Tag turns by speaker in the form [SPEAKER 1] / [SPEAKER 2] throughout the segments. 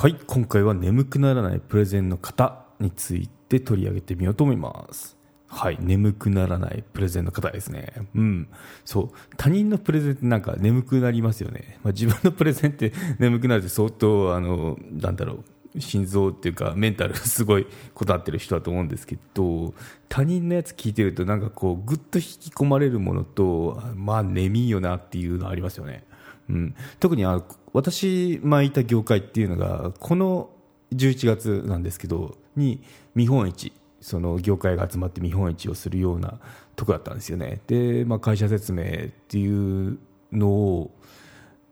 [SPEAKER 1] はい今回は眠くならないプレゼンの型について取り上げてみようと思います。はい眠くならないプレゼンの方ですね。うんそう他人のプレゼンってなんか眠くなりますよね、まあ、自分のプレゼンって 眠くなるって相当あのなんだろう心臓っていうかメンタルすごいこだわってる人だと思うんですけど他人のやつ聞いてるとなんかこうぐっと引き込まれるものとまあ眠いよなっていうのありますよね。うん、特にあ私、まあ、いた業界っていうのがこの11月なんですけどに見本市その業界が集まって見本市をするようなとこだったんですよね。で、まあ、会社説明っていうのを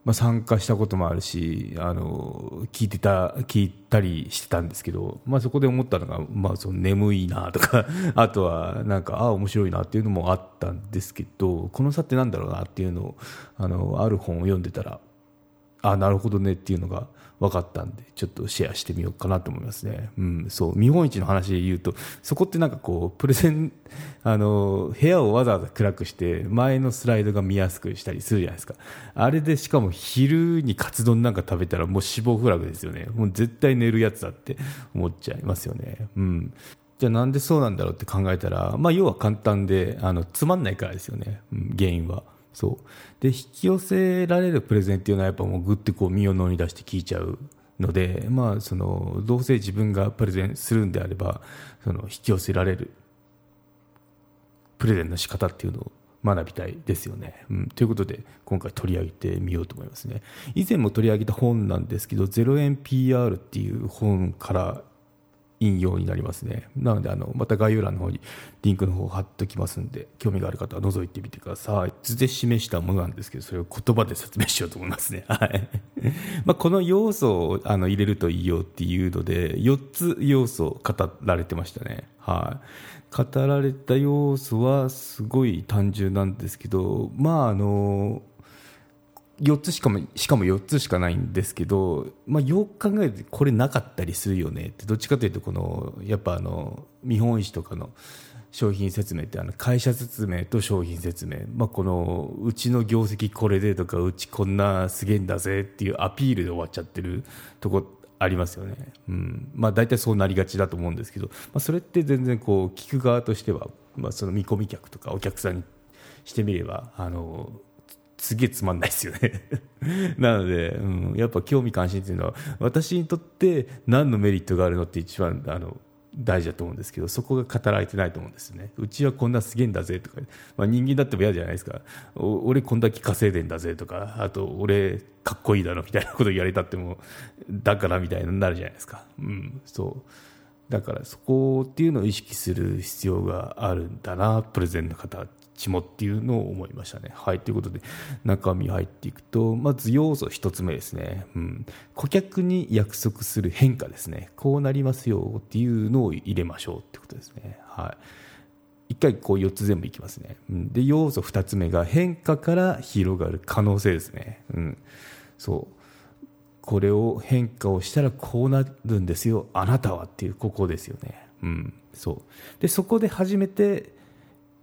[SPEAKER 1] まあ、参加したこともあるしあの聞いてた聞いたりしてたんですけど、まあ、そこで思ったのが、まあ、その眠いなとか あとはなんかああ面白いなっていうのもあったんですけどこの差ってなんだろうなっていうのをあのある本を読んでたらあなるほどねっていうのが分かったんでちょっとシェアしてみようかなと思いますね、うん、そう見本市の話で言うとそこってなんかこうプレゼンあの部屋をわざわざ暗くして前のスライドが見やすくしたりするじゃないですか。あれでしかも昼にカツ丼なんか食べたらもう死亡フラグですよね。もう絶対寝るやつだって思っちゃいますよね。うん。じゃあなんでそうなんだろうって考えたら、まあ、要は簡単であのつまんないからですよね、うん、原因は。そうで引き寄せられるプレゼンっていうのはやっぱもうぐってこう身を乗り出して聞いちゃうので、まあ、そのどうせ自分がプレゼンするんであればその引き寄せられるプレゼンの仕方っていうのを学びたいですよね、うん。ということで今回取り上げてみようと思いますね。以前も取り上げた本なんですけど0円 PR っていう本から引用になりますね。なので、あの、また概要欄の方にリンクの方を貼っておきますんで、興味がある方は覗いてみてください。図で示したものなんですけど、それを言葉で説明しようと思いますね。はい。まあ、この要素をあの入れるといいよっていうので、4つ要素語られてましたね。はい。語られた要素はすごい単純なんですけど、まあ、あの、4つしかもしかも4つしかないんですけど、まあ、よく考えてこれなかったりするよねってどっちかというとこのやっぱあの見本市とかの商品説明ってあの会社説明と商品説明、まあ、このうちの業績これでとかうちこんなすげえんだぜっていうアピールで終わっちゃってるとこありますよね、うん。まあ、大体そうなりがちだと思うんですけど、まあ、それって全然こう聞く側としては、まあ、その見込み客とかお客さんにしてみればあのすげえつまんないですよね。なので、うん、やっぱ興味関心っていうのは私にとって何のメリットがあるのって一番あの大事だと思うんですけどそこが語られてないと思うんですよね。うちはこんなすげえんだぜとか、まあ、人間だっても嫌じゃないですか。俺こんだけ稼いでんだぜとかあと俺かっこいいだろみたいなこと言われたってもだからみたいになるじゃないですか、うん、そう。だからそこっていうのを意識する必要があるんだなプレゼンの方ちもっていうのを思いましたね。はい、ということで中身入っていくとまず要素1つ目ですね、うん、顧客に約束する変化ですねこうなりますよっていうのを入れましょうってことですね。はい一回こう4つ全部いきますね。で、要素2つ目が変化から広がる可能性ですね。うん。そう。これを変化をしたらこうなるんですよ。あなたはっていう、ここですよね。うん。そう。で、そこで初めて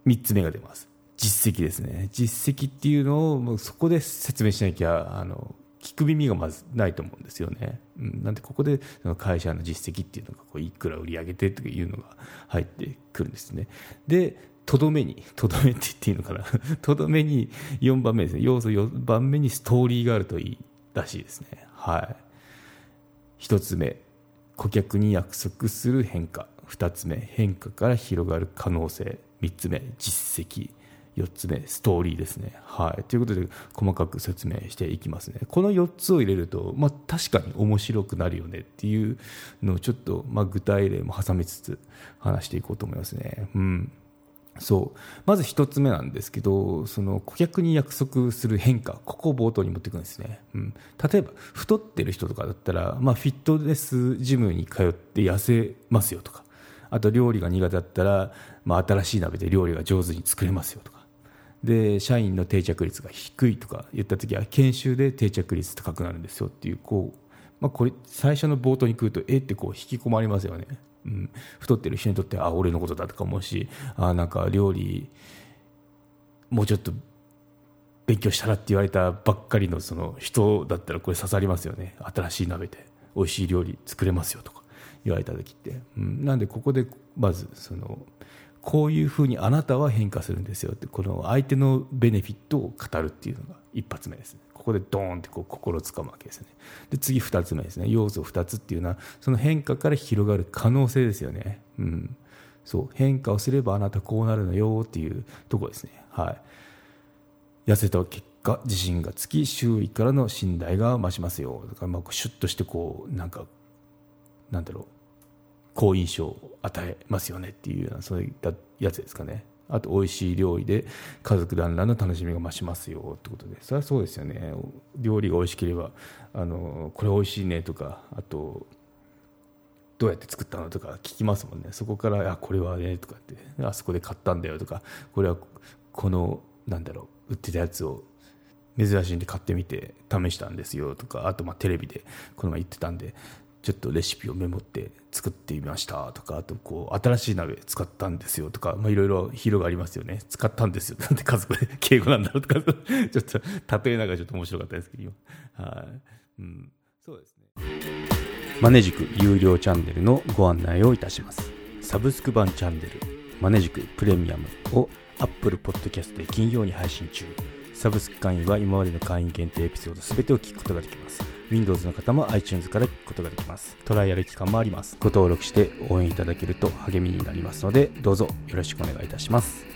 [SPEAKER 1] 3つ目が出ます。実績ですね。実績っていうのをそこで説明しなきゃあの聞く耳がまずないと思うんですよね、うん、なんでここで会社の実績っていうのがこういくら売り上げてというのが入ってくるんですね。でとどめにとどめって言っていいのかな。とどめに4番目ですね。要素4番目にストーリーがあるといいらしいですね。はい。1つ目。顧客に約束する変化。2つ目。変化から広がる可能性。3つ目実績。4つ目ストーリーですね。はい、ということで細かく説明していきますね。この4つを入れると、まあ、確かに面白くなるよねっていうのをちょっと、まあ、具体例も挟みつつ話していこうと思いますね。うん。そう。まず1つ目なんですけどその顧客に約束する変化。ここを冒頭に持っていくんですね、うん、例えば太ってる人とかだったら、まあ、フィットネスジムに通って痩せますよとか。あと料理が苦手だったら、まあ、新しい鍋で料理が上手に作れますよとか。で社員の定着率が低いとか言った時は研修で定着率高くなるんですよっていうこう、まあ、これ最初の冒頭に来るとえ？ってこう引き込まれますよね、うん、太ってる人にとってあ俺のことだとか思うしあなんか料理もうちょっと勉強したらって言われたばっかりのその人だったらこれ刺さりますよね。新しい鍋で美味しい料理作れますよとか。言われた時って、うん、なんでここでまずそのこういうふうにあなたは変化するんですよってこの相手のベネフィットを語るっていうのが一発目です。ねここでドーンってこう心をつかむわけですね。で次2つ目ですね。要素2つっていうのはその変化から広がる可能性ですよね。うん。そう。変化をすればあなたこうなるのよっていうところですね。はい。痩せた結果自信がつき周囲からの信頼が増しますよ。だからまあシュッとしてこうなんかなんだろう。好印象を与えますよねっていうようなそういったやつですかね。あと美味しい料理で家族団らんの楽しみが増しますよってことでそれはそうですよね。料理が美味しければあのこれ美味しいねとかあとどうやって作ったのとか聞きますもんね。そこからあこれはねとかってあそこで買ったんだよとかこれはこのなんだろう売ってたやつを珍しいんで買ってみて試したんですよとかあとまあテレビでこの前言ってたんでちょっとレシピをメモって作ってみました。とかあとこう新しい鍋使ったんですよ。とかいろいろ広がりますよね。使ったんですよ。なんで家族で敬語なんだろう。とかちょっと例えながらちょっと面白かったですけど今。はい、うん、そうですね。マネジク有料チャンネルのご案内をいたします。サブスク版チャンネルマネジクプレミアムを Apple Podcast で金曜に配信中。サブスク会員は今までの会員限定エピソード全てを聞くことができます。Windows の方も iTunes から聞くことができます。トライアル期間もあります。ご登録して応援いただけると励みになりますので、どうぞよろしくお願いいたします。